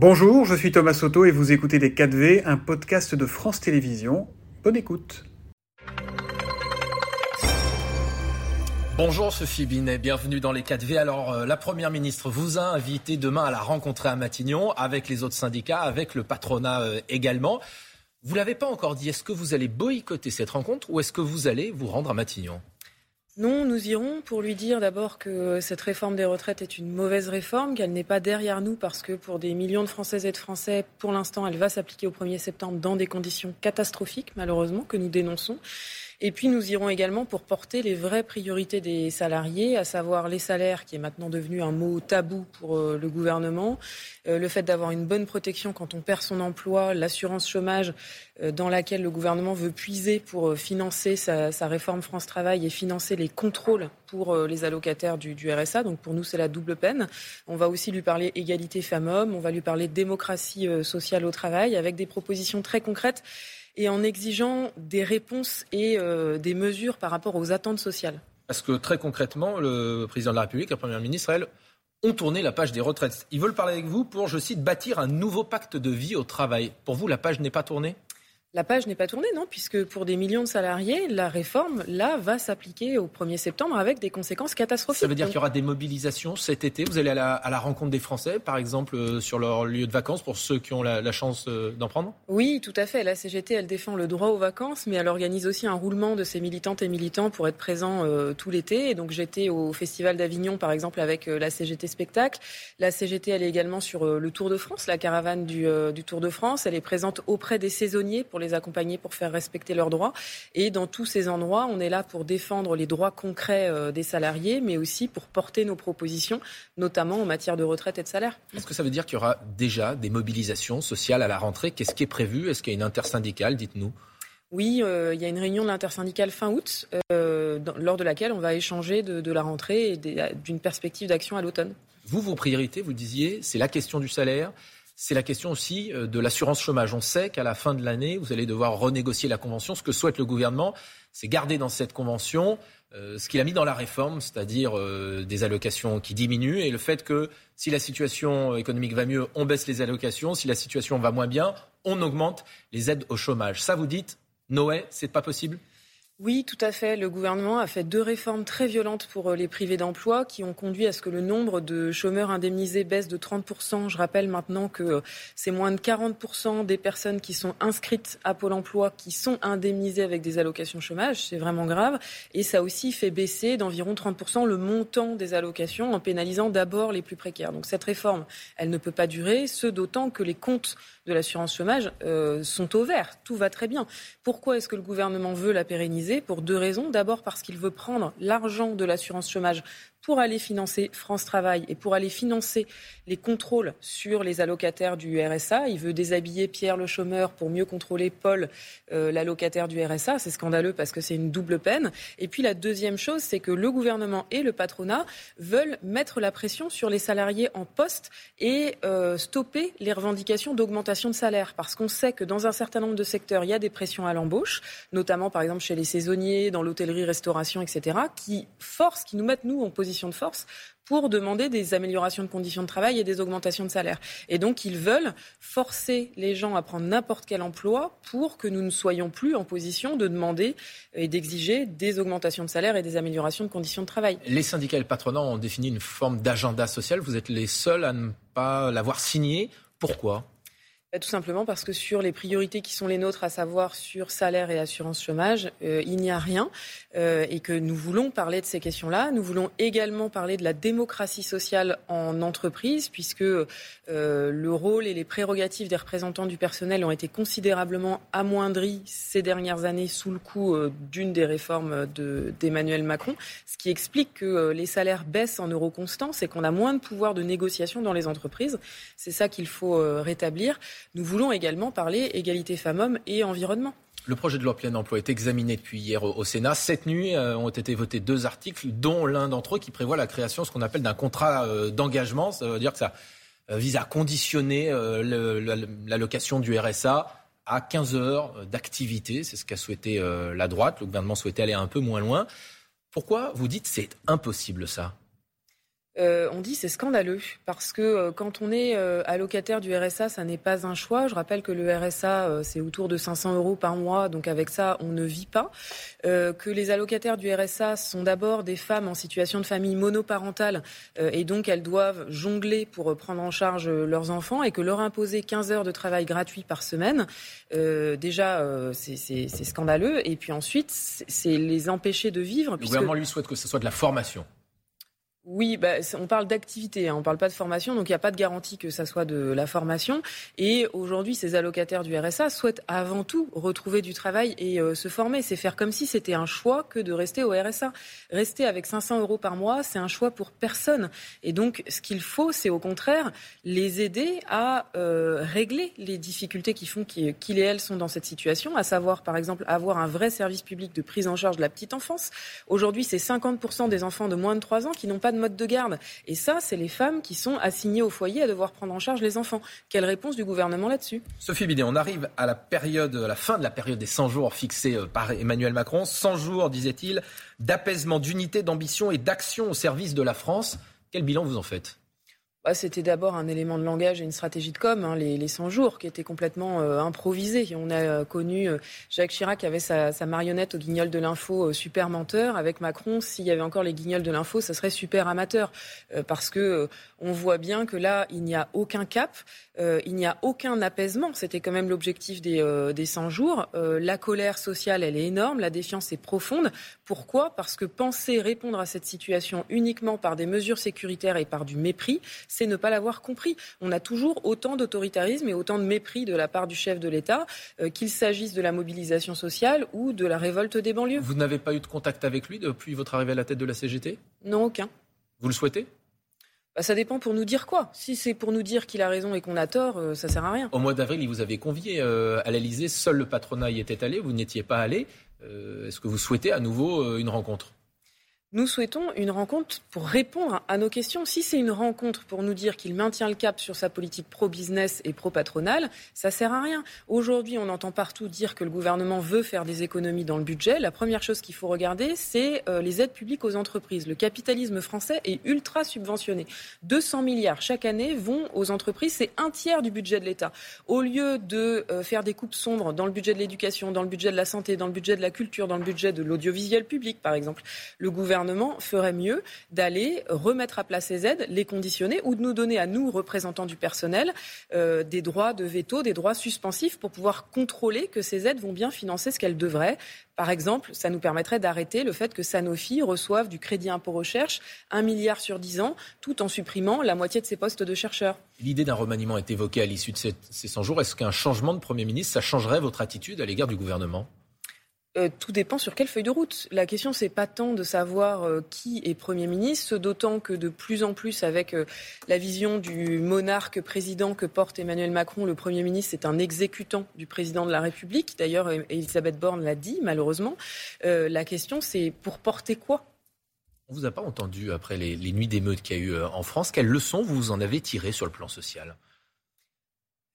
Bonjour, je suis Thomas Soto et vous écoutez Les 4V, un podcast de France Télévisions. Bonne écoute. Bonjour Sophie Binet, bienvenue dans les 4V. Alors euh, la Première ministre vous a invité demain à la rencontrer à Matignon avec les autres syndicats, avec le patronat euh, également. Vous l'avez pas encore dit, est-ce que vous allez boycotter cette rencontre ou est-ce que vous allez vous rendre à Matignon? Non, nous irons pour lui dire d'abord que cette réforme des retraites est une mauvaise réforme, qu'elle n'est pas derrière nous parce que pour des millions de Françaises et de Français, pour l'instant, elle va s'appliquer au 1er septembre dans des conditions catastrophiques, malheureusement, que nous dénonçons. Et puis nous irons également pour porter les vraies priorités des salariés, à savoir les salaires, qui est maintenant devenu un mot tabou pour euh, le gouvernement, euh, le fait d'avoir une bonne protection quand on perd son emploi, l'assurance chômage euh, dans laquelle le gouvernement veut puiser pour financer sa, réforme France Travail et financer les contrôles pour les allocataires du, du RSA. Donc pour nous, c'est la double peine. On va aussi lui parler égalité femmes-hommes, on va lui parler démocratie sociale au travail, avec des propositions très concrètes et en exigeant des réponses et euh, des mesures par rapport aux attentes sociales. Parce que très concrètement, le président de la République, la première ministre, elle, ont tourné la page des retraites. Ils veulent parler avec vous pour, je cite, bâtir un nouveau pacte de vie au travail. Pour vous, la page n'est pas tournée? La page n'est pas tournée, non, puisque pour des millions de salariés, la réforme, là, va s'appliquer au 1er septembre avec des conséquences catastrophiques. Ça veut dire qu'il y aura des mobilisations cet été Vous allez à la, rencontre des Français, par exemple, euh, sur leur lieu de vacances, pour ceux qui ont la, chance euh, d'en prendre? Oui, tout à fait. La CGT, elle défend le droit aux vacances, mais elle organise aussi un roulement de ses militantes et militants pour être présents euh, tout l'été. Et donc, j'étais au Festival d'Avignon, par exemple, avec la CGT Spectacle. La CGT, elle est également sur le Tour de France, la caravane du, du Tour de France. Elle est présente auprès des saisonniers pour les accompagner, pour faire respecter leurs droits. Et dans tous ces endroits, on est là pour défendre les droits concrets euh, des salariés, mais aussi pour porter nos propositions, notamment en matière de retraite et de salaire. Est-ce que ça veut dire qu'il y aura déjà des mobilisations sociales à la rentrée? Qu'est-ce qui est prévu? Est-ce qu'il y a une intersyndicale? Dites-nous. Oui, euh, il y a une réunion de l'intersyndicale fin août, euh, lors de laquelle on va échanger de, la rentrée et d'une perspective d'action à l'automne. Vous, vos priorités, vous disiez, c'est la question du salaire, c'est la question aussi euh, de l'assurance chômage. On sait qu'à la fin de l'année, vous allez devoir renégocier la convention. Ce que souhaite le gouvernement, c'est garder dans cette convention euh, ce qu'il a mis dans la réforme, c'est-à-dire euh, des allocations qui diminuent et le fait que si la situation économique va mieux, on baisse les allocations. Si la situation va moins bien, on augmente les aides au chômage. Ça, vous dites, Noé, c'est pas possible? Oui, tout à fait. Le gouvernement a fait deux réformes très violentes pour euh, les privés d'emploi qui ont conduit à ce que le nombre de chômeurs indemnisés baisse de 30%. Je rappelle maintenant que euh, c'est moins de 40% des personnes qui sont inscrites à Pôle emploi qui sont indemnisées avec des allocations chômage. C'est vraiment grave. Et ça aussi fait baisser d'environ 30% le montant des allocations en pénalisant d'abord les plus précaires. Donc cette réforme, elle ne peut pas durer, ce d'autant que les comptes de l'assurance chômage euh, sont au vert. Tout va très bien. Pourquoi est-ce que le gouvernement veut la pérenniser? Pour deux raisons. D'abord parce qu'il veut prendre l'argent de l'assurance chômage pour aller financer France Travail et pour aller financer les contrôles sur les allocataires du RSA. Il veut déshabiller Pierre le chômeur pour mieux contrôler Paul, euh, l'allocataire du RSA. C'est scandaleux parce que c'est une double peine. Et puis la deuxième chose, c'est que le gouvernement et le patronat veulent mettre la pression sur les salariés en poste et euh, stopper les revendications d'augmentation de salaire. Parce qu'on sait que dans un certain nombre de secteurs, il y a des pressions à l'embauche, notamment par exemple chez les saisonniers, dans l'hôtellerie, restauration, etc., qui forcent, qui nous mettent nous en position de force pour demander des améliorations de conditions de travail et des augmentations de salaire. Et donc, ils veulent forcer les gens à prendre n'importe quel emploi pour que nous ne soyons plus en position de demander et d'exiger des augmentations de salaire et des améliorations de conditions de travail. Les syndicats et le patronat ont défini une forme d'agenda social. Vous êtes les seuls à ne pas l'avoir signé. Pourquoi? Bah, tout simplement parce que sur les priorités qui sont les nôtres, à savoir sur salaire et assurance chômage, euh, il n'y a rien euh, et que nous voulons parler de ces questions-là. Nous voulons également parler de la démocratie sociale en entreprise, puisque euh, le rôle et les prérogatives des représentants du personnel ont été considérablement amoindris ces dernières années sous le coup d'une des réformes d'Emmanuel Macron, ce qui explique que les salaires baissent en euros constants, c'est qu'on a moins de pouvoir de négociation dans les entreprises. C'est ça qu'il faut rétablir. Nous voulons également parler égalité femmes-hommes et environnement. Le projet de loi plein emploi est examiné depuis hier au Sénat. Cette nuit euh, ont été votés deux articles, dont l'un d'entre eux qui prévoit la création ce qu'on appelle d'un contrat euh, d'engagement. Ça veut dire que ça euh, vise à conditionner l'allocation du RSA à 15 heures d'activité. C'est ce qu'a souhaité la droite. Le gouvernement souhaitait aller un peu moins loin. Pourquoi vous dites c'est impossible ça? Euh, on dit c'est scandaleux parce que euh, quand on est euh, allocataire du RSA, ça n'est pas un choix. Je rappelle que le RSA, c'est autour de 500 euros par mois, donc avec ça, on ne vit pas. que les allocataires du RSA sont d'abord des femmes en situation de famille monoparentale et donc elles doivent jongler pour prendre en charge leurs enfants et que leur imposer 15 heures de travail gratuit par semaine, déjà, c'est scandaleux. Et puis ensuite, c'est les empêcher de vivre. Le gouvernement lui souhaite que ce soit de la formation. Oui, bah, on parle d'activité, hein, on ne parle pas de formation, donc il n'y a pas de garantie que ça soit de la formation. Et aujourd'hui, ces allocataires du RSA souhaitent avant tout retrouver du travail et euh, se former. C'est faire comme si c'était un choix que de rester au RSA. Rester avec 500 euros par mois, c'est un choix pour personne. Et donc, ce qu'il faut, c'est au contraire les aider à euh, régler les difficultés qui font qu'ils et elles sont dans cette situation, à savoir, par exemple, avoir un vrai service public de prise en charge de la petite enfance. Aujourd'hui, c'est 50% des enfants de moins de 3 ans qui n'ont pas de mode de garde. Et ça, c'est les femmes qui sont assignées au foyer à devoir prendre en charge les enfants. Quelle réponse du gouvernement là-dessus? Sophie Bidet, on arrive à la période, à la fin de la période des 100 jours fixés euh, par Emmanuel Macron. 100 jours, disait-il, d'apaisement, d'unité, d'ambition et d'action au service de la France. Quel bilan vous en faites? Bah, c'était d'abord un élément de langage et une stratégie de com, hein, les, 100 jours, qui étaient complètement euh, improvisés. On a euh, connu euh, Jacques Chirac qui avait sa, marionnette au guignol de l'info super menteur. Avec Macron, s'il y avait encore les guignols de l'info, ça serait super amateur. parce que on voit bien que là, il n'y a aucun cap, il n'y a aucun apaisement. C'était quand même l'objectif des, des 100 jours. la colère sociale, elle est énorme, la défiance est profonde. Pourquoi? Parce que penser répondre à cette situation uniquement par des mesures sécuritaires et par du mépris, c'est ne pas l'avoir compris. On a toujours autant d'autoritarisme et autant de mépris de la part du chef de l'État, euh, qu'il s'agisse de la mobilisation sociale ou de la révolte des banlieues. Vous n'avez pas eu de contact avec lui depuis votre arrivée à la tête de la CGT Non, aucun. Vous le souhaitez? Bah, ça dépend pour nous dire quoi. Si c'est pour nous dire qu'il a raison et qu'on a tort, ça euh, ça sert à rien. Au mois d'avril, il vous avait convié euh, à l'Elysée. Seul le patronat y était allé. Vous n'étiez pas allé. Est-ce que vous souhaitez à nouveau une rencontre? Nous souhaitons une rencontre pour répondre à nos questions. Si c'est une rencontre pour nous dire qu'il maintient le cap sur sa politique pro-business et pro-patronale, ça sert à rien. Aujourd'hui, on entend partout dire que le gouvernement veut faire des économies dans le budget. La première chose qu'il faut regarder, c'est euh, les aides publiques aux entreprises. Le capitalisme français est ultra subventionné. 200 milliards chaque année vont aux entreprises. C'est un tiers du budget de l'État. Au lieu de euh, faire des coupes sombres dans le budget de l'éducation, dans le budget de la santé, dans le budget de la culture, dans le budget de l'audiovisuel public, par exemple, le gouvernement gouvernement ferait mieux d'aller remettre à plat ces aides, les conditionner ou de nous donner à nous, représentants du personnel, euh, des droits de veto, des droits suspensifs pour pouvoir contrôler que ces aides vont bien financer ce qu'elles devraient. Par exemple, ça nous permettrait d'arrêter le fait que Sanofi reçoive du crédit impôt recherche, un milliard sur dix ans, tout en supprimant la moitié de ses postes de chercheurs. L'idée d'un remaniement est évoquée à l'issue de ces 100 jours. Est-ce qu'un changement de Premier ministre, ça changerait votre attitude à l'égard du gouvernement? Euh, tout dépend sur quelle feuille de route. La question, c'est pas tant de savoir euh, qui est Premier ministre, d'autant que de plus en plus, avec euh, la vision du monarque président que porte Emmanuel Macron, le Premier ministre est un exécutant du président de la République. D'ailleurs, Elisabeth Borne l'a dit, malheureusement. la question, c'est pour porter quoi? On vous a pas entendu après les, les nuits d'émeutes qu'il y a eu en France. Quelles leçons vous en avez tirées sur le plan social?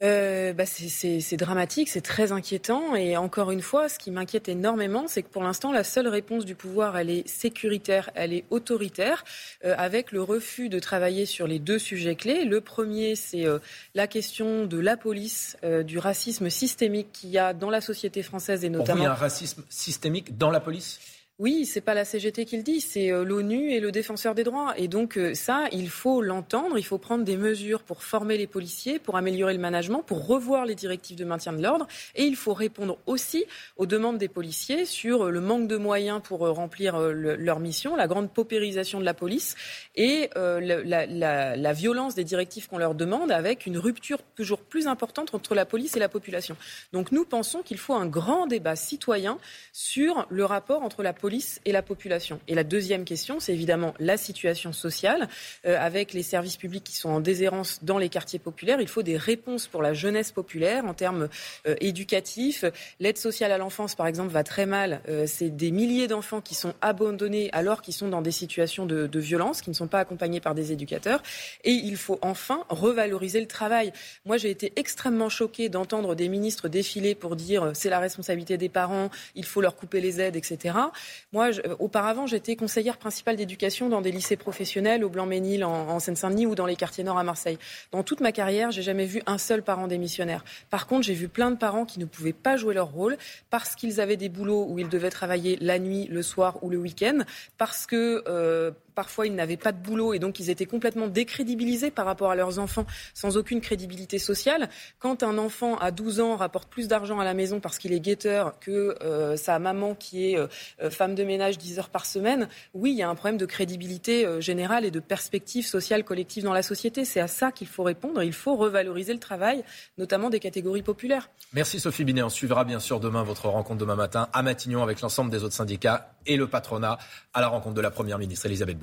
Euh, bah c'est dramatique, c'est très inquiétant. Et encore une fois, ce qui m'inquiète énormément, c'est que pour l'instant, la seule réponse du pouvoir, elle est sécuritaire, elle est autoritaire, euh, avec le refus de travailler sur les deux sujets clés. Le premier, c'est euh, la question de la police, du racisme systémique qu'il y a dans la société française et notamment. Vous, il y a un racisme systémique dans la police? Oui, c'est pas la CGT qui le dit, c'est euh, l'ONU et le défenseur des droits. Et donc euh, ça, il faut l'entendre, il faut prendre des mesures pour former les policiers, pour améliorer le management, pour revoir les directives de maintien de l'ordre. Et il faut répondre aussi aux demandes des policiers sur euh, le manque de moyens pour remplir leur mission, la grande paupérisation de la police et la, violence des directives qu'on leur demande avec une rupture toujours plus importante entre la police et la population. Donc nous pensons qu'il faut un grand débat citoyen sur le rapport entre la et la population. Et la deuxième question, c'est évidemment la situation sociale. Euh, avec les services publics qui sont en déshérence dans les quartiers populaires, il faut des réponses pour la jeunesse populaire en termes euh, éducatifs. L'aide sociale à l'enfance, par exemple, va très mal. Euh, c'est des milliers d'enfants qui sont abandonnés alors qu'ils sont dans des situations de, de violence, qui ne sont pas accompagnés par des éducateurs. Et il faut enfin revaloriser le travail. Moi, j'ai été extrêmement choquée d'entendre des ministres défiler pour dire c'est la responsabilité des parents, il faut leur couper les aides, etc. Moi, auparavant, j'étais conseillère principale d'éducation dans des lycées professionnels au Blanc-Ménil, en, Seine-Saint-Denis ou dans les quartiers nord à Marseille. Dans toute ma carrière, j'ai jamais vu un seul parent démissionnaire. Par contre, j'ai vu plein de parents qui ne pouvaient pas jouer leur rôle parce qu'ils avaient des boulots où ils devaient travailler la nuit, le soir ou le week-end, parce que euh, parfois ils n'avaient pas de boulot et donc ils étaient complètement décrédibilisés par rapport à leurs enfants sans aucune crédibilité sociale. Quand un enfant à 12 ans rapporte plus d'argent à la maison parce qu'il est guetteur que euh, sa maman qui est euh, femme de ménage 10 heures par semaine, oui, il y a un problème de crédibilité euh, générale et de perspective sociale collective dans la société. C'est à ça qu'il faut répondre. Il faut revaloriser le travail, notamment des catégories populaires. Merci Sophie Binet. On suivra bien sûr demain votre rencontre demain matin à Matignon avec l'ensemble des autres syndicats et le patronat à la rencontre de la Première ministre Elisabeth.